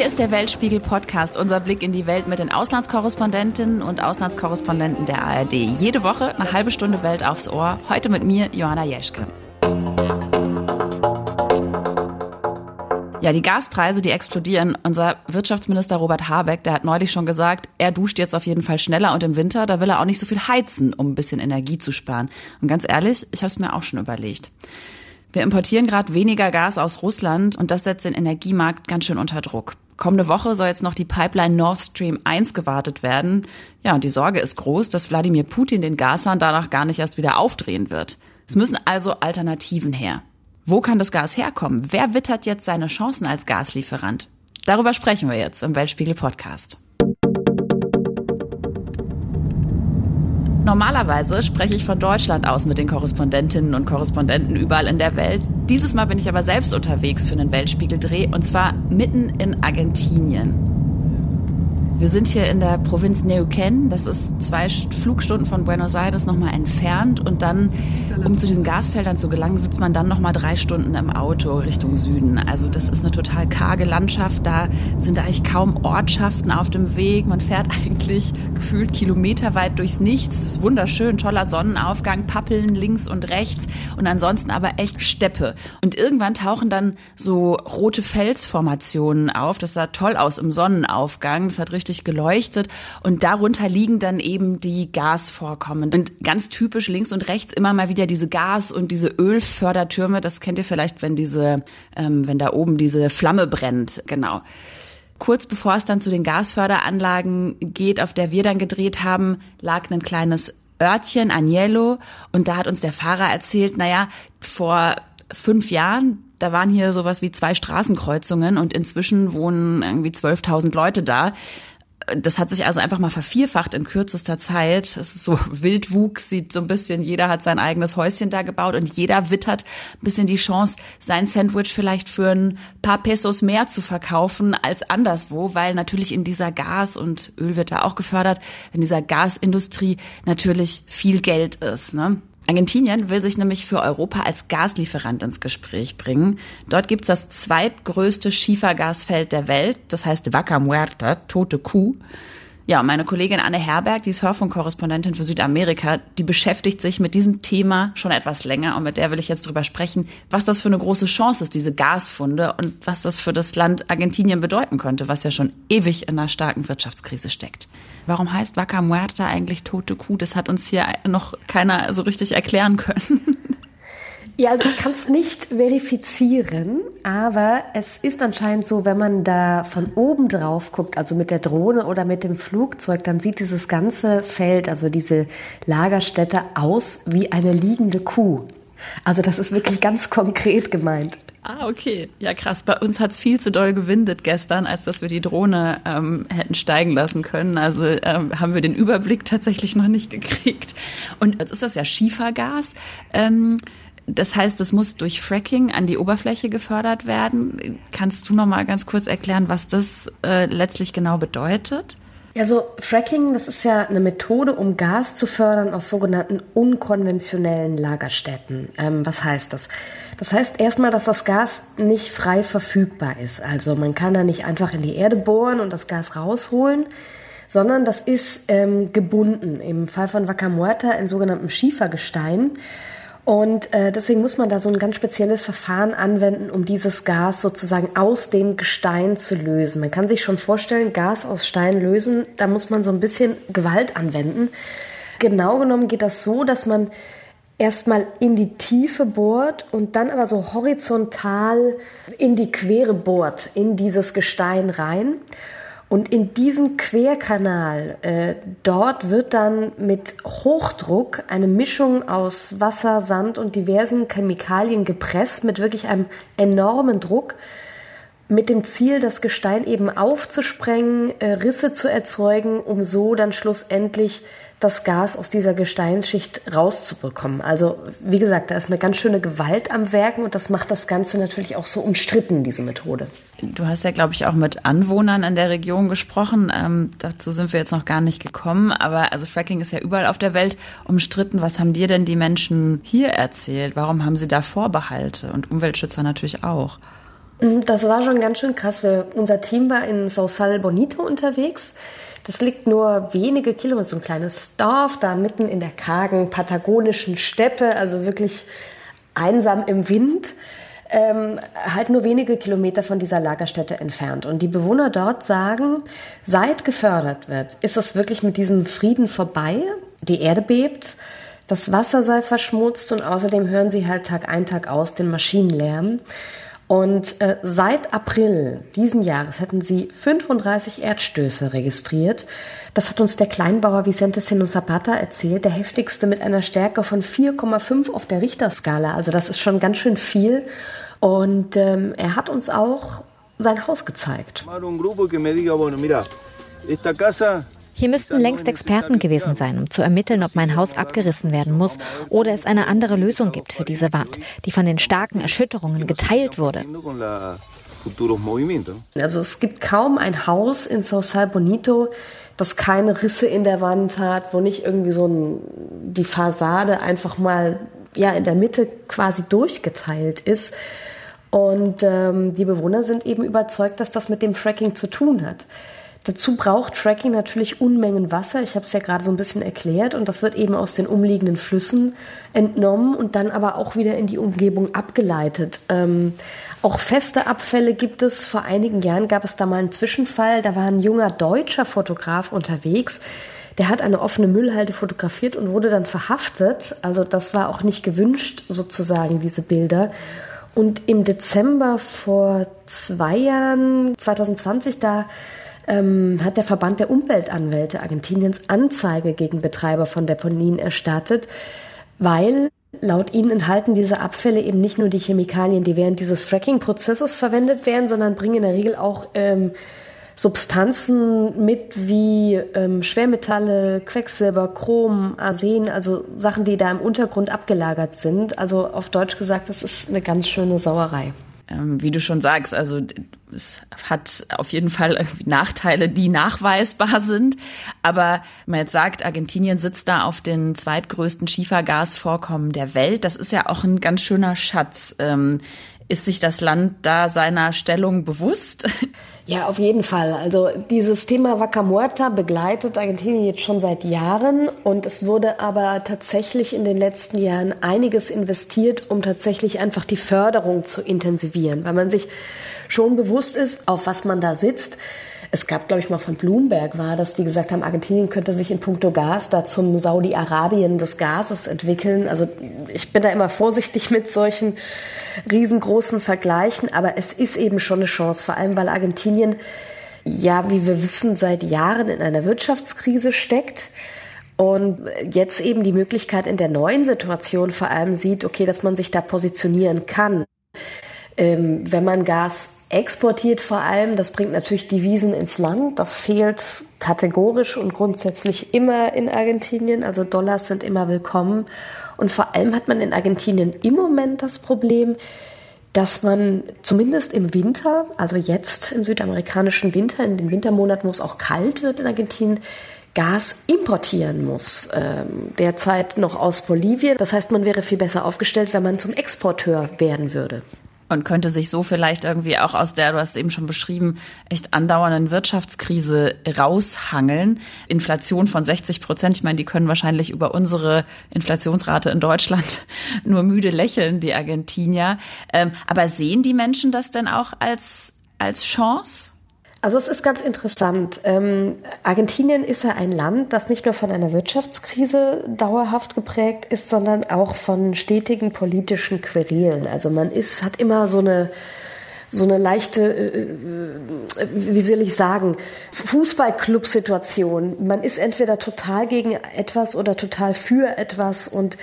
Hier ist der Weltspiegel Podcast, unser Blick in die Welt mit den Auslandskorrespondentinnen und Auslandskorrespondenten der ARD. Jede Woche eine halbe Stunde Welt aufs Ohr. Heute mit mir, Johanna Jeschke. Ja, die Gaspreise, die explodieren. Unser Wirtschaftsminister Robert Habeck, der hat neulich schon gesagt, er duscht jetzt auf jeden Fall schneller und im Winter, da will er auch nicht so viel heizen, um ein bisschen Energie zu sparen. Und ganz ehrlich, ich habe es mir auch schon überlegt. Wir importieren gerade weniger Gas aus Russland und das setzt den Energiemarkt ganz schön unter Druck. Kommende Woche soll jetzt noch die Pipeline Nord Stream 1 gewartet werden. Ja, und die Sorge ist groß, dass Wladimir Putin den Gashahn danach gar nicht erst wieder aufdrehen wird. Es müssen also Alternativen her. Wo kann das Gas herkommen? Wer wittert jetzt seine Chancen als Gaslieferant? Darüber sprechen wir jetzt im Weltspiegel Podcast. Normalerweise spreche ich von Deutschland aus mit den Korrespondentinnen und Korrespondenten überall in der Welt. Dieses Mal bin ich aber selbst unterwegs für einen Weltspiegeldreh und zwar mitten in Argentinien. Wir sind hier in der Provinz Neuquén. Das ist zwei Flugstunden von Buenos Aires nochmal entfernt. Und dann, um zu diesen Gasfeldern zu gelangen, sitzt man dann nochmal drei Stunden im Auto Richtung Süden. Also das ist eine total karge Landschaft. Da sind eigentlich kaum Ortschaften auf dem Weg. Man fährt eigentlich gefühlt kilometerweit durchs Nichts. Das ist wunderschön, toller Sonnenaufgang, Pappeln links und rechts. Und ansonsten aber echt Steppe. Und irgendwann tauchen dann so rote Felsformationen auf. Das sah toll aus im Sonnenaufgang. Das hat richtig richtig geleuchtet und darunter liegen dann eben die Gasvorkommen. Und ganz typisch links und rechts immer mal wieder diese Gas- und diese Ölfördertürme. Das kennt ihr vielleicht, wenn diese, ähm, wenn da oben diese Flamme brennt. Genau. Kurz bevor es dann zu den Gasförderanlagen geht, auf der wir dann gedreht haben, lag ein kleines Örtchen, Agnello, und da hat uns der Fahrer erzählt, naja, vor fünf Jahren, da waren hier sowas wie zwei Straßenkreuzungen und inzwischen wohnen irgendwie 12.000 Leute da das hat sich also einfach mal vervierfacht in kürzester Zeit. Es ist so Wildwuchs, sieht so ein bisschen, jeder hat sein eigenes Häuschen da gebaut und jeder wittert ein bisschen die Chance, sein Sandwich vielleicht für ein paar Pesos mehr zu verkaufen als anderswo, weil natürlich in dieser Gas- und Öl wird da auch gefördert, in dieser Gasindustrie natürlich viel Geld ist. Ne? Argentinien will sich nämlich für Europa als Gaslieferant ins Gespräch bringen. Dort gibt es das zweitgrößte Schiefergasfeld der Welt, das heißt Vaca Muerta, tote Kuh. Ja, meine Kollegin Anne Herberg, die ist Hörfunkkorrespondentin für Südamerika, die beschäftigt sich mit diesem Thema schon etwas länger und mit der will ich jetzt drüber sprechen, was das für eine große Chance ist, diese Gasfunde und was das für das Land Argentinien bedeuten könnte, was ja schon ewig in einer starken Wirtschaftskrise steckt. Warum heißt Vaca Muerta eigentlich tote Kuh? Das hat uns hier noch keiner so richtig erklären können. Ja, also ich kann es nicht verifizieren, aber es ist anscheinend so, wenn man da von oben drauf guckt, also mit der Drohne oder mit dem Flugzeug, dann sieht dieses ganze Feld, also diese Lagerstätte aus wie eine liegende Kuh. Also das ist wirklich ganz konkret gemeint. Ah, okay. Ja, krass. Bei uns hat's viel zu doll gewindet gestern, als dass wir die Drohne ähm, hätten steigen lassen können. Also ähm, haben wir den Überblick tatsächlich noch nicht gekriegt. Und jetzt ist das ja Schiefergas. Ähm, das heißt, es muss durch Fracking an die Oberfläche gefördert werden. Kannst du noch mal ganz kurz erklären, was das äh, letztlich genau bedeutet? Also Fracking, das ist ja eine Methode, um Gas zu fördern aus sogenannten unkonventionellen Lagerstätten. Ähm, was heißt das? Das heißt erstmal, dass das Gas nicht frei verfügbar ist. Also man kann da nicht einfach in die Erde bohren und das Gas rausholen, sondern das ist ähm, gebunden. Im Fall von Vaca Muerta in sogenanntem Schiefergestein. Und äh, deswegen muss man da so ein ganz spezielles Verfahren anwenden, um dieses Gas sozusagen aus dem Gestein zu lösen. Man kann sich schon vorstellen, Gas aus Stein lösen, da muss man so ein bisschen Gewalt anwenden. Genau genommen geht das so, dass man erstmal in die Tiefe bohrt und dann aber so horizontal in die Quere bohrt, in dieses Gestein rein. Und in diesem Querkanal, äh, dort wird dann mit Hochdruck eine Mischung aus Wasser, Sand und diversen Chemikalien gepresst mit wirklich einem enormen Druck, mit dem Ziel, das Gestein eben aufzusprengen, äh, Risse zu erzeugen, um so dann schlussendlich das Gas aus dieser Gesteinsschicht rauszubekommen. Also wie gesagt, da ist eine ganz schöne Gewalt am Werken und das macht das Ganze natürlich auch so umstritten, diese Methode. Du hast ja, glaube ich, auch mit Anwohnern in der Region gesprochen. Ähm, dazu sind wir jetzt noch gar nicht gekommen. Aber also Fracking ist ja überall auf der Welt umstritten. Was haben dir denn die Menschen hier erzählt? Warum haben sie da Vorbehalte? Und Umweltschützer natürlich auch. Das war schon ganz schön krass. Unser Team war in Sausal Bonito unterwegs. Das liegt nur wenige Kilometer, so ein kleines Dorf, da mitten in der kargen patagonischen Steppe, also wirklich einsam im Wind ähm, halt nur wenige Kilometer von dieser Lagerstätte entfernt. Und die Bewohner dort sagen, seit gefördert wird, ist es wirklich mit diesem Frieden vorbei. Die Erde bebt, das Wasser sei verschmutzt und außerdem hören sie halt Tag ein, Tag aus den Maschinenlärm. Und äh, seit April diesen Jahres hätten sie 35 Erdstöße registriert. Das hat uns der Kleinbauer Vicente Seno Zapata erzählt, der heftigste mit einer Stärke von 4,5 auf der Richterskala. Also das ist schon ganz schön viel. Und ähm, er hat uns auch sein Haus gezeigt. Hier müssten längst Experten gewesen sein, um zu ermitteln, ob mein Haus abgerissen werden muss oder es eine andere Lösung gibt für diese Wand, die von den starken Erschütterungen geteilt wurde. Also es gibt kaum ein Haus in Sausal Bonito, das keine Risse in der Wand hat, wo nicht irgendwie so ein, die Fassade einfach mal ja in der Mitte quasi durchgeteilt ist. Und ähm, die Bewohner sind eben überzeugt, dass das mit dem Fracking zu tun hat. Dazu braucht Fracking natürlich Unmengen Wasser. Ich habe es ja gerade so ein bisschen erklärt. Und das wird eben aus den umliegenden Flüssen entnommen und dann aber auch wieder in die Umgebung abgeleitet. Ähm, auch feste Abfälle gibt es. Vor einigen Jahren gab es da mal einen Zwischenfall. Da war ein junger deutscher Fotograf unterwegs. Der hat eine offene Müllhalde fotografiert und wurde dann verhaftet. Also das war auch nicht gewünscht, sozusagen, diese Bilder. Und im Dezember vor zwei Jahren, 2020, da ähm, hat der Verband der Umweltanwälte Argentiniens Anzeige gegen Betreiber von Deponien erstattet, weil laut ihnen enthalten diese Abfälle eben nicht nur die Chemikalien, die während dieses Fracking-Prozesses verwendet werden, sondern bringen in der Regel auch ähm, Substanzen mit wie ähm, Schwermetalle, Quecksilber, Chrom, Arsen, also Sachen, die da im Untergrund abgelagert sind. Also auf Deutsch gesagt, das ist eine ganz schöne Sauerei. Ähm, wie du schon sagst, also es hat auf jeden Fall Nachteile, die nachweisbar sind. Aber man jetzt sagt, Argentinien sitzt da auf den zweitgrößten Schiefergasvorkommen der Welt, das ist ja auch ein ganz schöner Schatz. Ist sich das Land da seiner Stellung bewusst? Ja, auf jeden Fall. Also dieses Thema Vaca Muerta begleitet Argentinien jetzt schon seit Jahren und es wurde aber tatsächlich in den letzten Jahren einiges investiert, um tatsächlich einfach die Förderung zu intensivieren, weil man sich schon bewusst ist, auf was man da sitzt. Es gab, glaube ich, mal von Bloomberg war, dass die gesagt haben, Argentinien könnte sich in puncto Gas da zum Saudi-Arabien des Gases entwickeln. Also ich bin da immer vorsichtig mit solchen riesengroßen Vergleichen, aber es ist eben schon eine Chance, vor allem weil Argentinien ja, wie wir wissen, seit Jahren in einer Wirtschaftskrise steckt und jetzt eben die Möglichkeit in der neuen Situation vor allem sieht, okay, dass man sich da positionieren kann. Ähm, wenn man Gas exportiert vor allem, das bringt natürlich Devisen ins Land. Das fehlt kategorisch und grundsätzlich immer in Argentinien. Also Dollars sind immer willkommen. Und vor allem hat man in Argentinien im Moment das Problem, dass man zumindest im Winter, also jetzt im südamerikanischen Winter, in den Wintermonaten, wo es auch kalt wird in Argentinien, Gas importieren muss. Ähm, derzeit noch aus Bolivien. Das heißt, man wäre viel besser aufgestellt, wenn man zum Exporteur werden würde und könnte sich so vielleicht irgendwie auch aus der, du hast eben schon beschrieben, echt andauernden Wirtschaftskrise raushangeln. Inflation von 60 Prozent, ich meine, die können wahrscheinlich über unsere Inflationsrate in Deutschland nur müde lächeln, die Argentinier. Ähm, aber sehen die Menschen das denn auch als, als Chance? Also es ist ganz interessant. Ähm, Argentinien ist ja ein Land, das nicht nur von einer Wirtschaftskrise dauerhaft geprägt ist, sondern auch von stetigen politischen Querelen. Also man ist, hat immer so eine so eine leichte, äh, äh wie soll ich sagen, Fußballclub-Situation. Man ist entweder total gegen etwas oder total für etwas und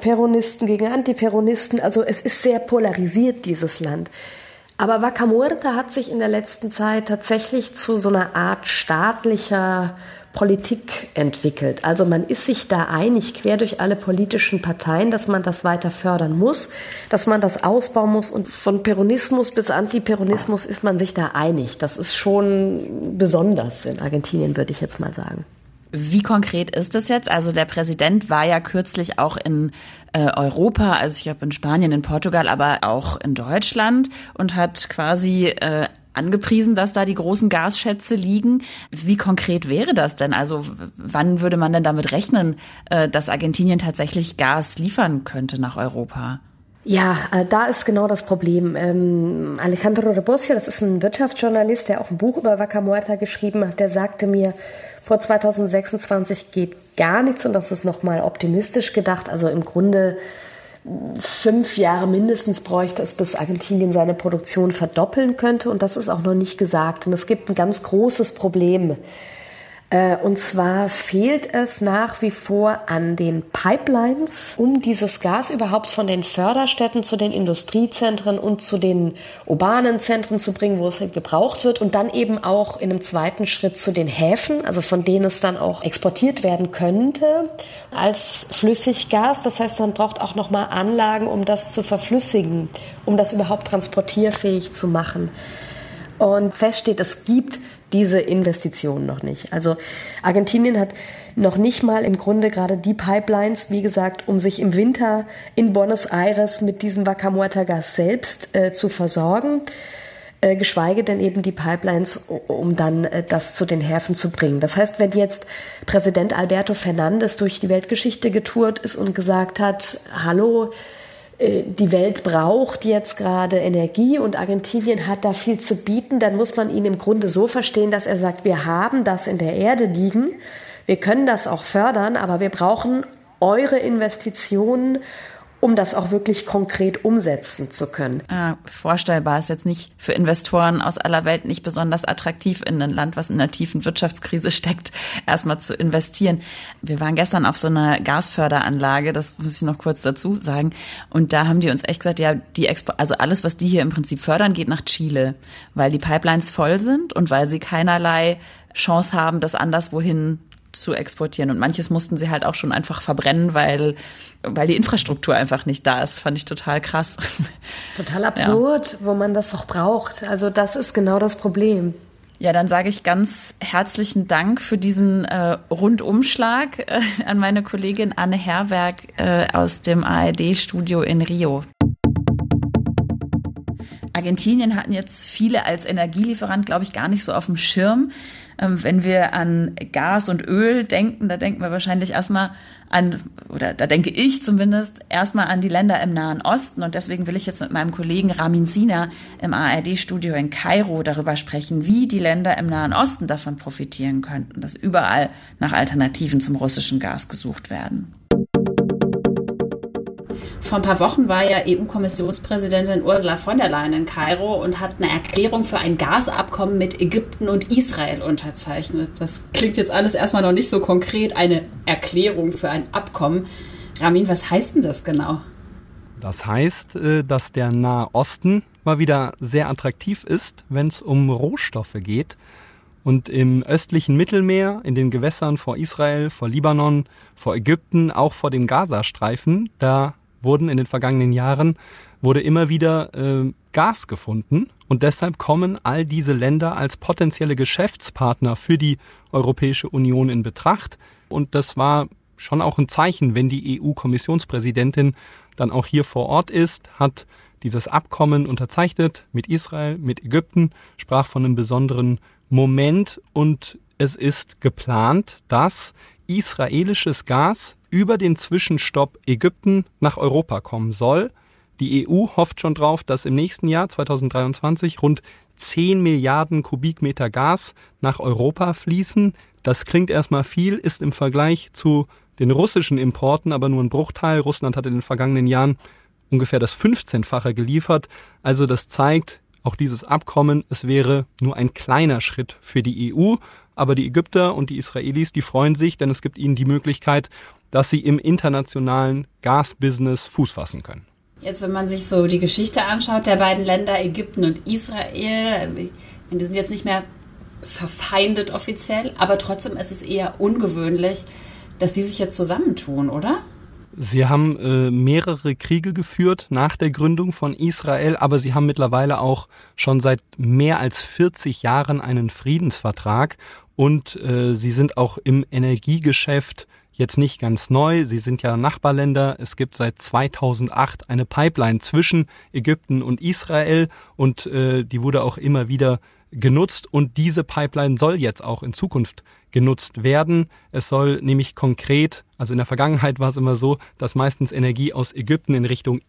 Peronisten gegen Antiperonisten. Also es ist sehr polarisiert, dieses Land. Aber Vaca Muerta hat sich in der letzten Zeit tatsächlich zu so einer Art staatlicher Politik entwickelt. Also man ist sich da einig, quer durch alle politischen Parteien, dass man das weiter fördern muss, dass man das ausbauen muss. Und von Peronismus bis Antiperonismus ist man sich da einig. Das ist schon besonders in Argentinien, würde ich jetzt mal sagen. Wie konkret ist das jetzt? Also der Präsident war ja kürzlich auch in äh, Europa, also ich glaube in Spanien, in Portugal, aber auch in Deutschland und hat quasi äh, angepriesen, dass da die großen Gasschätze liegen. Wie konkret wäre das denn? Also wann würde man denn damit rechnen, äh, dass Argentinien tatsächlich Gas liefern könnte nach Europa? Ja, äh, da ist genau das Problem. Ähm, Alejandro Rebosio, das ist ein Wirtschaftsjournalist, der auch ein Buch über Vaca Muerta geschrieben hat, der sagte mir, vor 2026 geht gar nichts und das ist nochmal optimistisch gedacht. Also im Grunde fünf Jahre mindestens bräuchte es, bis Argentinien seine Produktion verdoppeln könnte. Und das ist auch noch nicht gesagt. Und es gibt ein ganz großes Problem und zwar fehlt es nach wie vor an den Pipelines, um dieses Gas überhaupt von den Förderstädten zu den Industriezentren und zu den urbanen Zentren zu bringen, wo es halt gebraucht wird und dann eben auch in einem zweiten Schritt zu den Häfen, also von denen es dann auch exportiert werden könnte als Flüssiggas. Das heißt, man braucht auch nochmal Anlagen, um das zu verflüssigen, um das überhaupt transportierfähig zu machen. Und fest steht, es gibt diese Investitionen noch nicht. Also Argentinien hat noch nicht mal im Grunde gerade die Pipelines, wie gesagt, um sich im Winter in Buenos Aires mit diesem Vaca Muerta Gas selbst äh, zu versorgen, äh, geschweige denn eben die Pipelines, um dann äh, das zu den Häfen zu bringen. Das heißt, wenn jetzt Präsident Alberto Fernandez durch die Weltgeschichte getourt ist und gesagt hat, hallo, die Welt braucht jetzt gerade Energie und Argentinien hat da viel zu bieten, dann muss man ihn im Grunde so verstehen, dass er sagt, wir haben das in der Erde liegen, wir können das auch fördern, aber wir brauchen eure Investitionen um das auch wirklich konkret umsetzen zu können. Ah, vorstellbar ist jetzt nicht für Investoren aus aller Welt nicht besonders attraktiv in ein Land, was in einer tiefen Wirtschaftskrise steckt, erstmal zu investieren. Wir waren gestern auf so einer Gasförderanlage, das muss ich noch kurz dazu sagen, und da haben die uns echt gesagt, ja, die Expo also alles, was die hier im Prinzip fördern, geht nach Chile, weil die Pipelines voll sind und weil sie keinerlei Chance haben, das anderswohin zu exportieren. Und manches mussten sie halt auch schon einfach verbrennen, weil, weil die Infrastruktur einfach nicht da ist. Fand ich total krass. Total absurd, ja. wo man das doch braucht. Also das ist genau das Problem. Ja, dann sage ich ganz herzlichen Dank für diesen äh, Rundumschlag äh, an meine Kollegin Anne Herberg äh, aus dem ARD-Studio in Rio. Argentinien hatten jetzt viele als Energielieferant, glaube ich, gar nicht so auf dem Schirm. Ähm, wenn wir an Gas und Öl denken, da denken wir wahrscheinlich erstmal an, oder da denke ich zumindest, erstmal an die Länder im Nahen Osten. Und deswegen will ich jetzt mit meinem Kollegen Ramin Sina im ARD-Studio in Kairo darüber sprechen, wie die Länder im Nahen Osten davon profitieren könnten, dass überall nach Alternativen zum russischen Gas gesucht werden. Vor ein paar Wochen war ja EU-Kommissionspräsidentin Ursula von der Leyen in Kairo und hat eine Erklärung für ein Gasabkommen mit Ägypten und Israel unterzeichnet. Das klingt jetzt alles erstmal noch nicht so konkret, eine Erklärung für ein Abkommen. Ramin, was heißt denn das genau? Das heißt, äh, dass der Nahe Osten mal wieder sehr attraktiv ist, wenn es um Rohstoffe geht. Und im östlichen Mittelmeer, in den Gewässern vor Israel, vor Libanon, vor Ägypten, auch vor dem Gazastreifen, da wurden in den vergangenen Jahren, wurde immer wieder äh, Gas gefunden. Und deshalb kommen all diese Länder als potenzielle Geschäftspartner für die Europäische Union in Betracht. Und das war schon auch ein Zeichen, wenn die EU-Kommissionspräsidentin dann auch hier vor Ort ist, hat dieses Abkommen unterzeichnet mit Israel, mit Ägypten, sprach von einem besonderen Moment und es ist geplant, dass israelisches Gas über den Zwischenstopp Ägypten nach Europa kommen soll. Die EU hofft schon drauf, dass im nächsten Jahr 2023 rund 10 Milliarden Kubikmeter Gas nach Europa fließen. Das klingt erstmal viel, ist im Vergleich zu den russischen Importen aber nur ein Bruchteil. Russland hat in den vergangenen Jahren ungefähr das 15-fache geliefert. Also das zeigt, auch dieses Abkommen, es wäre nur ein kleiner Schritt für die EU. Aber die Ägypter und die Israelis, die freuen sich, denn es gibt ihnen die Möglichkeit, dass sie im internationalen Gasbusiness Fuß fassen können. Jetzt, wenn man sich so die Geschichte anschaut der beiden Länder, Ägypten und Israel, die sind jetzt nicht mehr verfeindet offiziell, aber trotzdem ist es eher ungewöhnlich, dass die sich jetzt zusammentun, oder? Sie haben äh, mehrere Kriege geführt nach der Gründung von Israel, aber sie haben mittlerweile auch schon seit mehr als 40 Jahren einen Friedensvertrag und äh, sie sind auch im Energiegeschäft jetzt nicht ganz neu. Sie sind ja Nachbarländer. Es gibt seit 2008 eine Pipeline zwischen Ägypten und Israel und äh, die wurde auch immer wieder genutzt und diese Pipeline soll jetzt auch in Zukunft genutzt werden. Es soll nämlich konkret, also in der Vergangenheit war es immer so, dass meistens Energie aus Ägypten in Richtung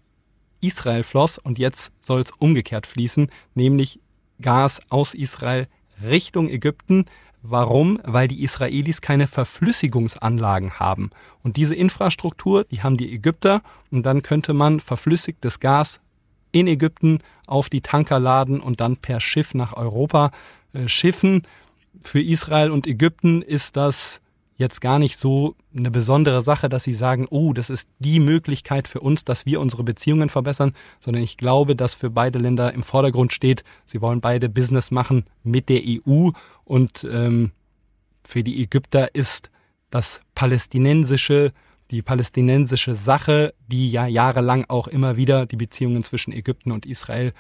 Israel floss und jetzt soll es umgekehrt fließen, nämlich Gas aus Israel Richtung Ägypten. Warum? Weil die Israelis keine Verflüssigungsanlagen haben. Und diese Infrastruktur, die haben die Ägypter und dann könnte man verflüssigtes Gas in Ägypten auf die Tanker laden und dann per Schiff nach Europa äh, schiffen. Für Israel und Ägypten ist das jetzt gar nicht so eine besondere Sache, dass sie sagen, oh, das ist die Möglichkeit für uns, dass wir unsere Beziehungen verbessern, sondern ich glaube, dass für beide Länder im Vordergrund steht, sie wollen beide Business machen mit der EU und ähm, für die Ägypter ist das palästinensische, die palästinensische Sache, die ja jahrelang auch immer wieder die Beziehungen zwischen Ägypten und Israel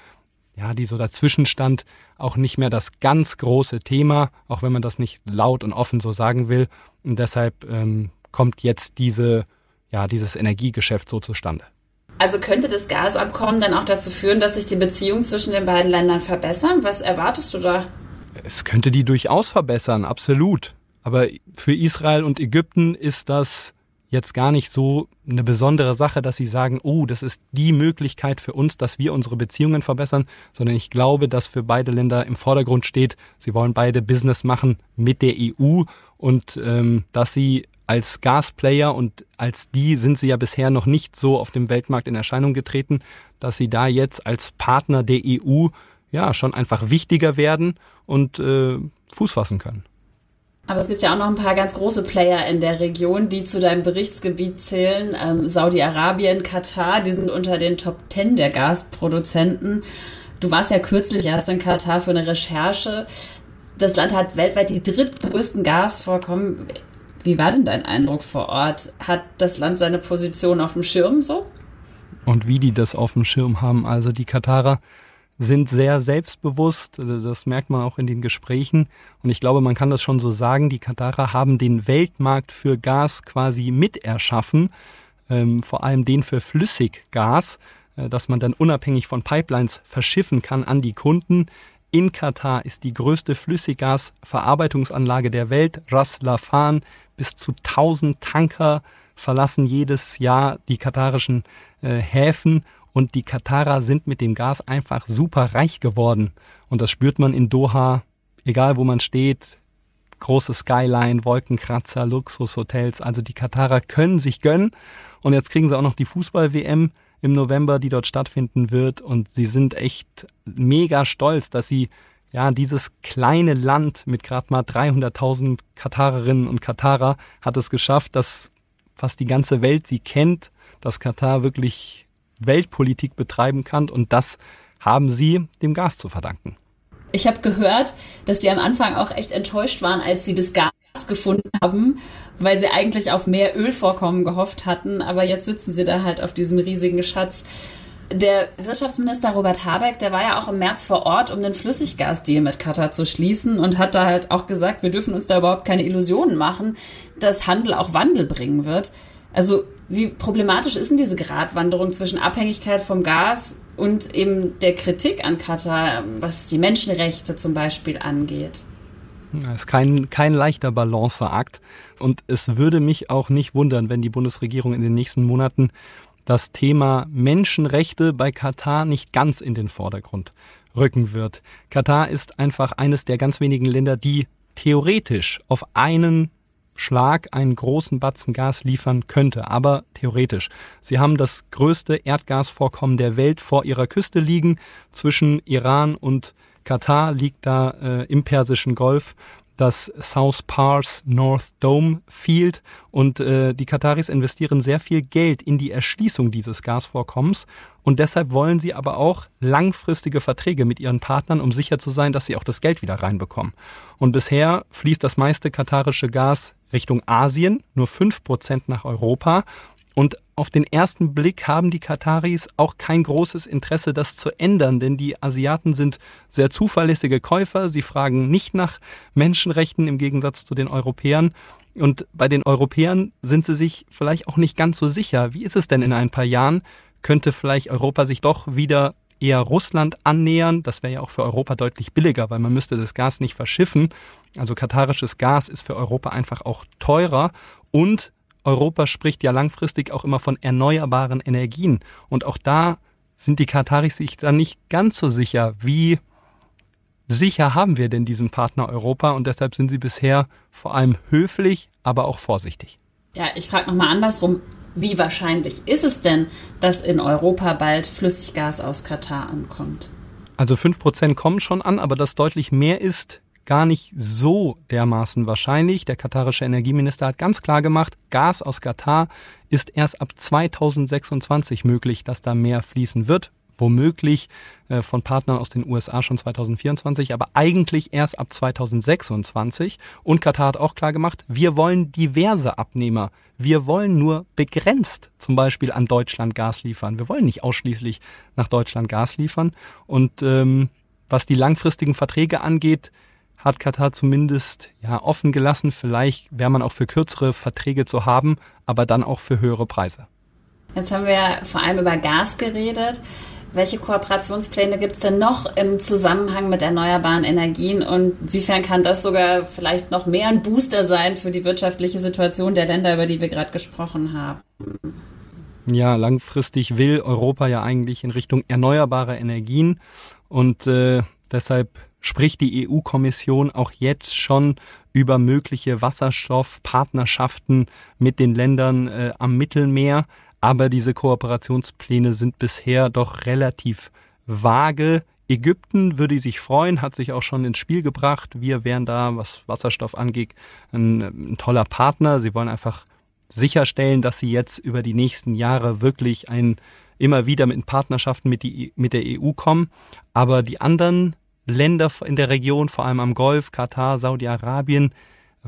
ja, die so dazwischen stand, auch nicht mehr das ganz große Thema, auch wenn man das nicht laut und offen so sagen will. Und deshalb ähm, kommt jetzt diese, ja, dieses Energiegeschäft so zustande. Also könnte das Gasabkommen dann auch dazu führen, dass sich die Beziehungen zwischen den beiden Ländern verbessern? Was erwartest du da? Es könnte die durchaus verbessern, absolut. Aber für Israel und Ägypten ist das jetzt gar nicht so eine besondere Sache, dass sie sagen, oh, das ist die Möglichkeit für uns, dass wir unsere Beziehungen verbessern, sondern ich glaube, dass für beide Länder im Vordergrund steht, sie wollen beide Business machen mit der EU und ähm, dass sie als Gasplayer und als die sind sie ja bisher noch nicht so auf dem Weltmarkt in Erscheinung getreten, dass sie da jetzt als Partner der EU ja schon einfach wichtiger werden und äh, Fuß fassen können. Aber es gibt ja auch noch ein paar ganz große Player in der Region, die zu deinem Berichtsgebiet zählen. Ähm, Saudi-Arabien, Katar, die sind unter den Top Ten der Gasproduzenten. Du warst ja kürzlich erst in Katar für eine Recherche. Das Land hat weltweit die drittgrößten Gasvorkommen. Wie war denn dein Eindruck vor Ort? Hat das Land seine Position auf dem Schirm so? Und wie die das auf dem Schirm haben. Also die Katarer sind sehr selbstbewusst. Das merkt man auch in den Gesprächen. Und ich glaube, man kann das schon so sagen. Die Katarer haben den Weltmarkt für Gas quasi miterschaffen. Ähm, vor allem den für Flüssiggas, äh, dass man dann unabhängig von Pipelines verschiffen kann an die Kunden. In Katar ist die größte Flüssiggasverarbeitungsanlage der Welt, Ras Lafan. Bis zu 1000 Tanker verlassen jedes Jahr die katarischen äh, Häfen und die Katarer sind mit dem Gas einfach super reich geworden. Und das spürt man in Doha, egal wo man steht. Große Skyline, Wolkenkratzer, Luxushotels. Also die Katarer können sich gönnen. Und jetzt kriegen sie auch noch die Fußball-WM im November, die dort stattfinden wird. Und sie sind echt mega stolz, dass sie ja, dieses kleine Land mit gerade mal 300.000 Katarerinnen und Katarer hat es geschafft, dass fast die ganze Welt sie kennt, dass Katar wirklich Weltpolitik betreiben kann. Und das haben sie dem Gas zu verdanken. Ich habe gehört, dass die am Anfang auch echt enttäuscht waren, als sie das Gas gefunden haben, weil sie eigentlich auf mehr Ölvorkommen gehofft hatten. Aber jetzt sitzen sie da halt auf diesem riesigen Schatz. Der Wirtschaftsminister Robert Habeck, der war ja auch im März vor Ort, um den Flüssiggasdeal mit Katar zu schließen und hat da halt auch gesagt, wir dürfen uns da überhaupt keine Illusionen machen, dass Handel auch Wandel bringen wird. Also wie problematisch ist denn diese Gratwanderung zwischen Abhängigkeit vom Gas und eben der Kritik an Katar, was die Menschenrechte zum Beispiel angeht? Das ist kein, kein leichter Balanceakt. Und es würde mich auch nicht wundern, wenn die Bundesregierung in den nächsten Monaten das Thema Menschenrechte bei Katar nicht ganz in den Vordergrund rücken wird. Katar ist einfach eines der ganz wenigen Länder, die theoretisch auf einen Schlag einen großen Batzen Gas liefern könnte, aber theoretisch. Sie haben das größte Erdgasvorkommen der Welt vor ihrer Küste liegen. Zwischen Iran und Katar liegt da äh, im Persischen Golf das South Pars North Dome Field und äh, die Kataris investieren sehr viel Geld in die Erschließung dieses Gasvorkommens und deshalb wollen sie aber auch langfristige Verträge mit ihren Partnern, um sicher zu sein, dass sie auch das Geld wieder reinbekommen. Und bisher fließt das meiste katarische Gas Richtung Asien, nur fünf Prozent nach Europa Und auf den ersten Blick haben die Kataris auch kein großes Interesse, das zu ändern, denn die Asiaten sind sehr zuverlässige Käufer. Sie fragen nicht nach Menschenrechten im Gegensatz zu den Europäern. Und bei den Europäern sind sie sich vielleicht auch nicht ganz so sicher. Wie ist es denn in ein paar Jahren? Könnte vielleicht Europa sich doch wieder eher Russland annähern? Das wäre ja auch für Europa deutlich billiger, weil man müsste das Gas nicht verschiffen. Also katarisches Gas ist für Europa einfach auch teurer und Europa spricht ja langfristig auch immer von erneuerbaren Energien. Und auch da sind die Kataris sich dann nicht ganz so sicher, wie sicher haben wir denn diesen Partner Europa und deshalb sind sie bisher vor allem höflich, aber auch vorsichtig. Ja, ich frage nochmal andersrum. Wie wahrscheinlich ist es denn, dass in Europa bald Flüssiggas aus Katar ankommt? Also 5% kommen schon an, aber das deutlich mehr ist, gar nicht so dermaßen wahrscheinlich. Der katarische Energieminister hat ganz klar gemacht, Gas aus Katar ist erst ab 2026 möglich, dass da mehr fließen wird. Womöglich äh, von Partnern aus den USA schon 2024, aber eigentlich erst ab 2026. Und Katar hat auch klar gemacht, wir wollen diverse Abnehmer. Wir wollen nur begrenzt zum Beispiel an Deutschland Gas liefern. Wir wollen nicht ausschließlich nach Deutschland Gas liefern. Und ähm, was die langfristigen Verträge angeht, hat Katar zumindest ja offen gelassen. Vielleicht wäre man auch für kürzere Verträge zu haben, aber dann auch für höhere Preise. Jetzt haben wir vor allem über Gas geredet. Welche Kooperationspläne gibt es denn noch im Zusammenhang mit erneuerbaren Energien und wiefern kann das sogar vielleicht noch mehr ein Booster sein für die wirtschaftliche Situation der Länder, über die wir gerade gesprochen haben? Ja, langfristig will Europa ja eigentlich in Richtung erneuerbare Energien und äh, deshalb spricht die EU-Kommission auch jetzt schon über mögliche Wasserstoffpartnerschaften mit den Ländern äh, am Mittelmeer. Aber diese Kooperationspläne sind bisher doch relativ vage. Ägypten würde sich freuen, hat sich auch schon ins Spiel gebracht. Wir wären da, was Wasserstoff angeht, ein, ein toller Partner. Sie wollen einfach sicherstellen, dass sie jetzt über die nächsten Jahre wirklich ein immer wieder mit Partnerschaften mit, die, mit der EU kommen. Aber die anderen Länder in der Region, vor allem am Golf, Katar, Saudi-Arabien,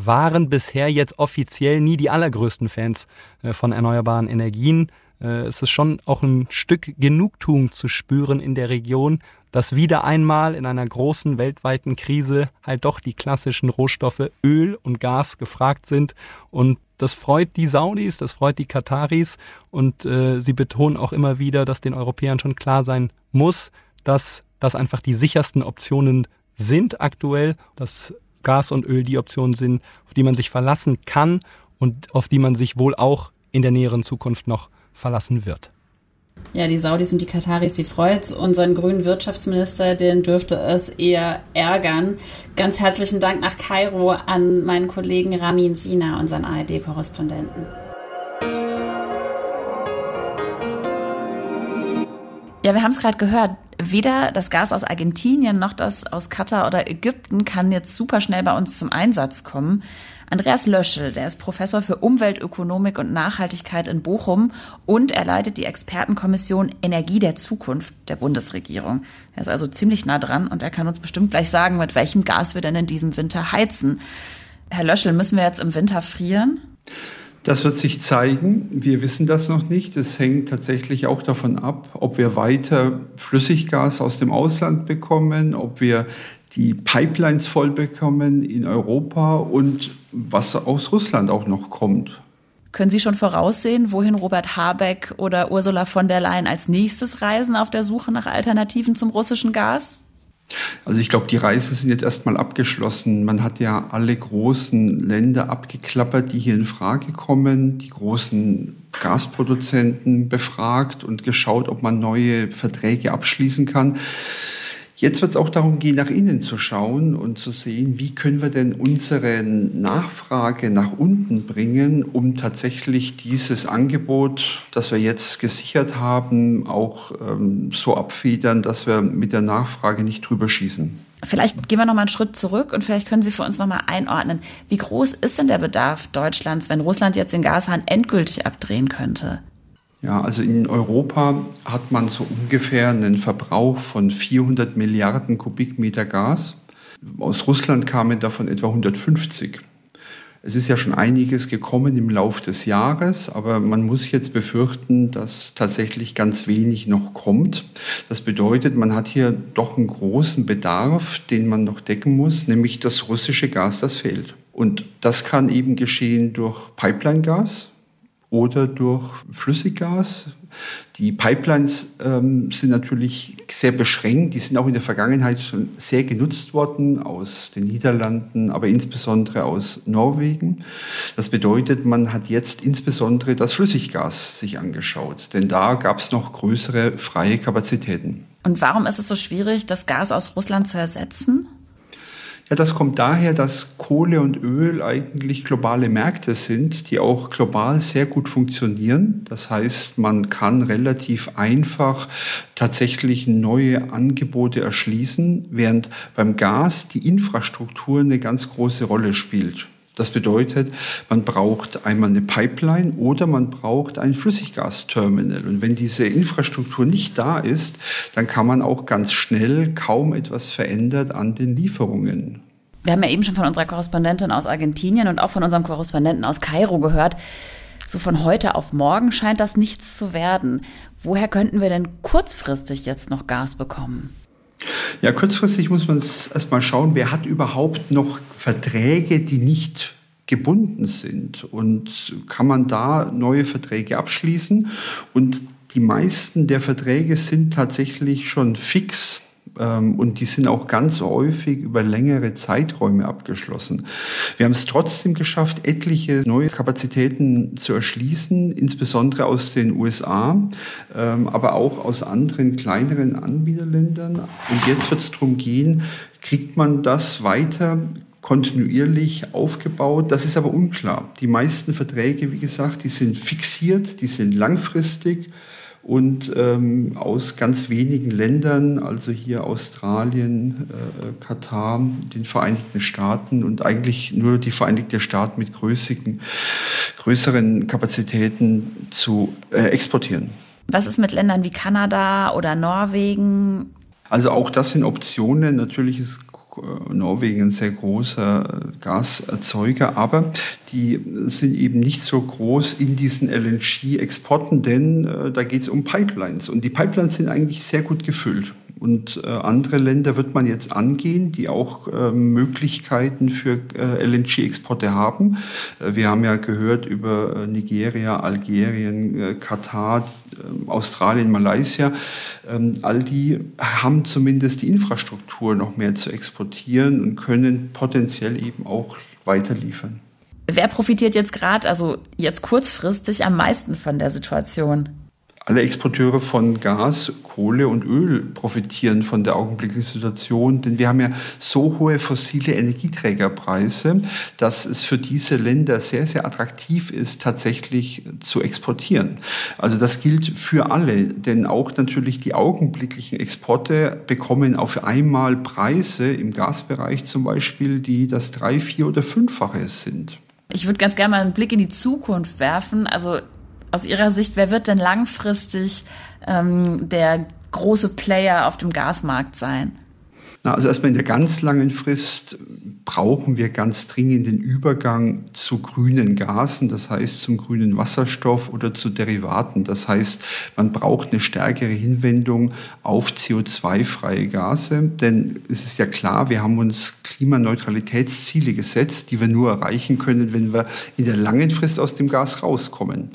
waren bisher jetzt offiziell nie die allergrößten Fans äh, von erneuerbaren Energien. Äh, es ist schon auch ein Stück Genugtuung zu spüren in der Region, dass wieder einmal in einer großen weltweiten Krise halt doch die klassischen Rohstoffe Öl und Gas gefragt sind. Und das freut die Saudis, das freut die Kataris. Und äh, sie betonen auch immer wieder, dass den Europäern schon klar sein muss, dass das einfach die sichersten Optionen sind aktuell, dass Gas und Öl die Optionen sind, auf die man sich verlassen kann und auf die man sich wohl auch in der näheren Zukunft noch verlassen wird. Ja, die Saudis und die Kataris, die freut unseren grünen Wirtschaftsminister, den dürfte es eher ärgern. Ganz herzlichen Dank nach Kairo an meinen Kollegen Ramin Sina, unseren ARD-Korrespondenten. Ja, wir haben es gerade gehört. Weder das Gas aus Argentinien noch das aus Katar oder Ägypten kann jetzt super schnell bei uns zum Einsatz kommen. Andreas Löschel, der ist Professor für Umweltökonomik und Nachhaltigkeit in Bochum und er leitet die Expertenkommission Energie der Zukunft der Bundesregierung. Er ist also ziemlich nah dran und er kann uns bestimmt gleich sagen, mit welchem Gas wir denn in diesem Winter heizen. Herr Löschel, müssen wir jetzt im Winter frieren? Das wird sich zeigen. Wir wissen das noch nicht. Es hängt tatsächlich auch davon ab, ob wir weiter Flüssiggas aus dem Ausland bekommen, ob wir die Pipelines voll bekommen in Europa und was aus Russland auch noch kommt. Können Sie schon voraussehen, wohin Robert Habeck oder Ursula von der Leyen als nächstes reisen auf der Suche nach Alternativen zum russischen Gas? Also ich glaube, die Reisen sind jetzt erstmal abgeschlossen. Man hat ja alle großen Länder abgeklappert, die hier in Frage kommen, die großen Gasproduzenten befragt und geschaut, ob man neue Verträge abschließen kann. Jetzt wird es auch darum gehen, nach innen zu schauen und zu sehen, wie können wir denn unsere Nachfrage nach unten bringen, um tatsächlich dieses Angebot, das wir jetzt gesichert haben, auch ähm, so abfedern, dass wir mit der Nachfrage nicht drüber schießen. Vielleicht gehen wir noch mal einen Schritt zurück und vielleicht können Sie für uns noch mal einordnen, wie groß ist denn der Bedarf Deutschlands, wenn Russland jetzt den Gashahn endgültig abdrehen könnte? Ja, also in Europa hat man so ungefähr einen Verbrauch von 400 Milliarden Kubikmeter Gas. Aus Russland kamen davon etwa 150. Es ist ja schon einiges gekommen im Laufe des Jahres, aber man muss jetzt befürchten, dass tatsächlich ganz wenig noch kommt. Das bedeutet, man hat hier doch einen großen Bedarf, den man noch decken muss, nämlich das russische Gas, das fehlt. Und das kann eben geschehen durch Pipeline-Gas oder durch Flüssiggas. Die Pipelines ähm, sind natürlich sehr beschränkt. Die sind auch in der Vergangenheit schon sehr genutzt worden aus den Niederlanden, aber insbesondere aus Norwegen. Das bedeutet, man hat jetzt insbesondere das Flüssiggas sich angeschaut, denn da gab es noch größere freie Kapazitäten. Und warum ist es so schwierig, das Gas aus Russland zu ersetzen? Ja, das kommt daher, dass Kohle und Öl eigentlich globale Märkte sind, die auch global sehr gut funktionieren. Das heißt, man kann relativ einfach tatsächlich neue Angebote erschließen, während beim Gas die Infrastruktur eine ganz große Rolle spielt. Das bedeutet, man braucht einmal eine Pipeline oder man braucht ein Flüssiggasterminal. Und wenn diese Infrastruktur nicht da ist, dann kann man auch ganz schnell kaum etwas verändert an den Lieferungen. Wir haben ja eben schon von unserer Korrespondentin aus Argentinien und auch von unserem Korrespondenten aus Kairo gehört. So von heute auf morgen scheint das nichts zu werden. Woher könnten wir denn kurzfristig jetzt noch Gas bekommen? Ja, kurzfristig muss man erstmal schauen, wer hat überhaupt noch Verträge, die nicht gebunden sind? Und kann man da neue Verträge abschließen? Und die meisten der Verträge sind tatsächlich schon fix und die sind auch ganz häufig über längere Zeiträume abgeschlossen. Wir haben es trotzdem geschafft, etliche neue Kapazitäten zu erschließen, insbesondere aus den USA, ähm, aber auch aus anderen kleineren Anbieterländern. Und jetzt wird es darum gehen, kriegt man das weiter kontinuierlich aufgebaut. Das ist aber unklar. Die meisten Verträge, wie gesagt, die sind fixiert, die sind langfristig und ähm, aus ganz wenigen Ländern, also hier Australien, äh, Katar, den Vereinigten Staaten und eigentlich nur die Vereinigten Staaten mit größigen, größeren Kapazitäten zu äh, exportieren. Was ist mit Ländern wie Kanada oder Norwegen? Also auch das sind Optionen. Natürlich ist äh, Norwegen ein sehr großer äh, Gaserzeuger, aber die sind eben nicht so groß in diesen LNG-Exporten, denn äh, da geht es um Pipelines und die Pipelines sind eigentlich sehr gut gefüllt. Und äh, andere Länder wird man jetzt angehen, die auch äh, Möglichkeiten für äh, LNG-Exporte haben. Äh, wir haben ja gehört über äh, Nigeria, Algerien, äh, Katar, äh, Australien, Malaysia. Ähm, all die haben zumindest die Infrastruktur noch mehr zu exportieren und können potenziell eben auch weiter liefern. Wer profitiert jetzt gerade, also jetzt kurzfristig am meisten von der Situation? Alle Exporteure von Gas, Kohle und Öl profitieren von der augenblicklichen Situation, denn wir haben ja so hohe fossile Energieträgerpreise, dass es für diese Länder sehr, sehr attraktiv ist, tatsächlich zu exportieren. Also das gilt für alle, denn auch natürlich die augenblicklichen Exporte bekommen auf einmal Preise im Gasbereich zum Beispiel, die das drei, vier oder fünffache sind. Ich würde ganz gerne mal einen Blick in die Zukunft werfen. Also aus Ihrer Sicht, wer wird denn langfristig ähm, der große Player auf dem Gasmarkt sein? Na, also erstmal in der ganz langen Frist brauchen wir ganz dringend den Übergang zu grünen Gasen, das heißt zum grünen Wasserstoff oder zu Derivaten. Das heißt, man braucht eine stärkere Hinwendung auf CO2-freie Gase, denn es ist ja klar, wir haben uns Klimaneutralitätsziele gesetzt, die wir nur erreichen können, wenn wir in der langen Frist aus dem Gas rauskommen.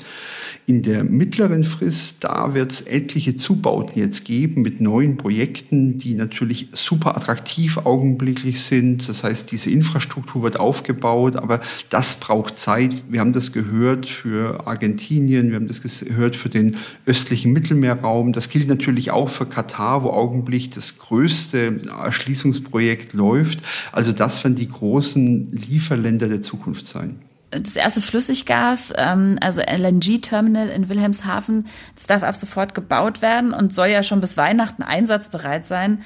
In der mittleren Frist, da wird es etliche Zubauten jetzt geben mit neuen Projekten, die natürlich super attraktiv augenblicklich sind. Das heißt, diese Infrastruktur wird aufgebaut, aber das braucht Zeit. Wir haben das gehört für Argentinien, wir haben das gehört für den östlichen Mittelmeerraum. Das gilt natürlich auch für Katar, wo augenblicklich das größte Erschließungsprojekt läuft. Also das werden die großen Lieferländer der Zukunft sein das erste Flüssiggas, ähm, also LNG-Terminal in Wilhelmshaven, das darf ab sofort gebaut werden und soll ja schon bis Weihnachten einsatzbereit sein.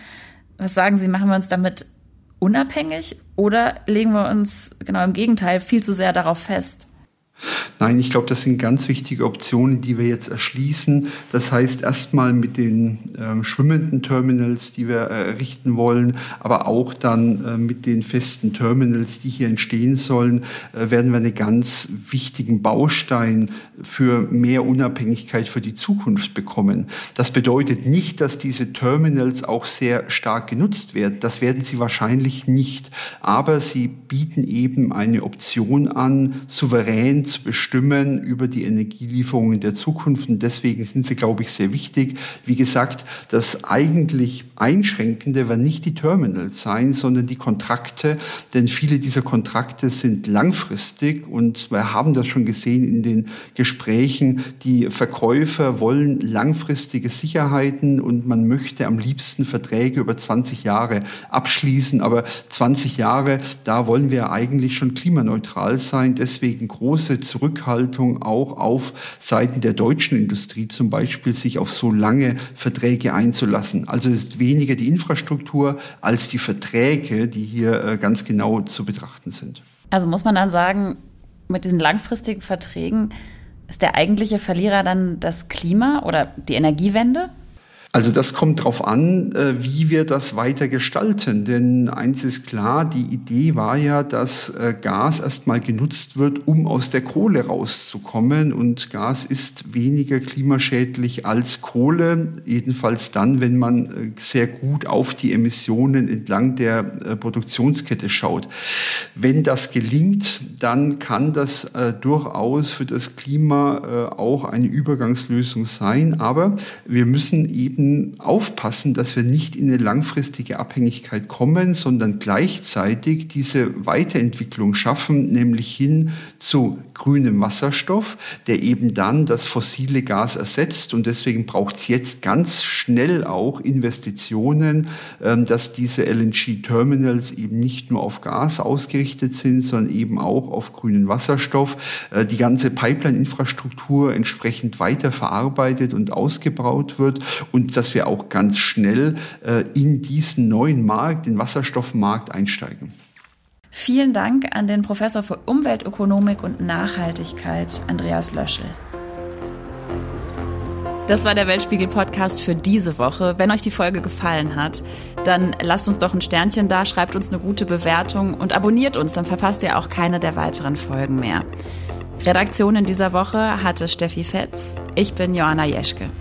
Was sagen Sie, machen wir uns damit unabhängig oder legen wir uns genau im Gegenteil viel zu sehr darauf fest? Nein, ich glaube, das sind ganz wichtige Optionen, die wir jetzt erschließen. Das heißt, erstmal mit den ähm, schwimmenden Terminals, die wir äh, errichten wollen, aber auch dann äh, mit den festen Terminals, die hier entstehen sollen, äh, werden wir einen ganz wichtigen Baustein für mehr Unabhängigkeit für die Zukunft bekommen. Das bedeutet nicht, dass diese Terminals auch sehr stark genutzt werden. Das werden sie wahrscheinlich nicht. Aber sie bieten eben eine Option an, souverän zu bestimmen über die Energielieferungen der Zukunft. Und deswegen sind sie, glaube ich, sehr wichtig. Wie gesagt, das eigentlich Einschränkende werden nicht die Terminals sein, sondern die Kontrakte. Denn viele dieser Kontrakte sind langfristig und wir haben das schon gesehen in den Gesprächen. Die Verkäufer wollen langfristige Sicherheiten und man möchte am liebsten Verträge über 20 Jahre abschließen. Aber 20 Jahre, da wollen wir eigentlich schon klimaneutral sein. Deswegen große Zurückhaltung auch auf Seiten der deutschen Industrie zum Beispiel, sich auf so lange Verträge einzulassen. Also es ist weniger die Infrastruktur als die Verträge, die hier äh, ganz genau zu betrachten sind. Also muss man dann sagen, mit diesen langfristigen Verträgen ist der eigentliche Verlierer dann das Klima oder die Energiewende? Also das kommt darauf an, äh, wie wir das weiter gestalten. Denn eins ist klar, die Idee war ja, dass äh, Gas erstmal genutzt wird, um aus der Kohle rauszukommen. Und Gas ist weniger klimaschädlich als Kohle, jedenfalls dann, wenn man äh, sehr gut auf die Emissionen entlang der Produktionskette schaut. Wenn das gelingt, dann kann das durchaus für das Klima auch eine Übergangslösung sein. Aber wir müssen eben eben aufpassen, dass wir nicht in eine langfristige Abhängigkeit kommen, sondern gleichzeitig diese Weiterentwicklung schaffen, nämlich hin zu grünem Wasserstoff, der eben dann das fossile Gas ersetzt. Und deswegen braucht es jetzt ganz schnell auch Investitionen, ähm, dass diese LNG-Terminals eben nicht nur auf Gas ausgerichtet sind, sondern eben auch auf grünen Wasserstoff. Äh, die ganze Pipeline-Infrastruktur entsprechend weiterverarbeitet und ausgebaut wird und dass wir auch ganz schnell äh, in diesen neuen Markt, den Wasserstoffmarkt einsteigen. Vielen Dank an den Professor für Umweltökonomik und Nachhaltigkeit, Andreas Löschel. Das war der Weltspiegel-Podcast für diese Woche. Wenn euch die Folge gefallen hat, dann lasst uns doch ein Sternchen da, schreibt uns eine gute Bewertung und abonniert uns, dann verpasst ihr auch keine der weiteren Folgen mehr. Redaktion in dieser Woche hatte Steffi Fetz. Ich bin Joanna Jeschke.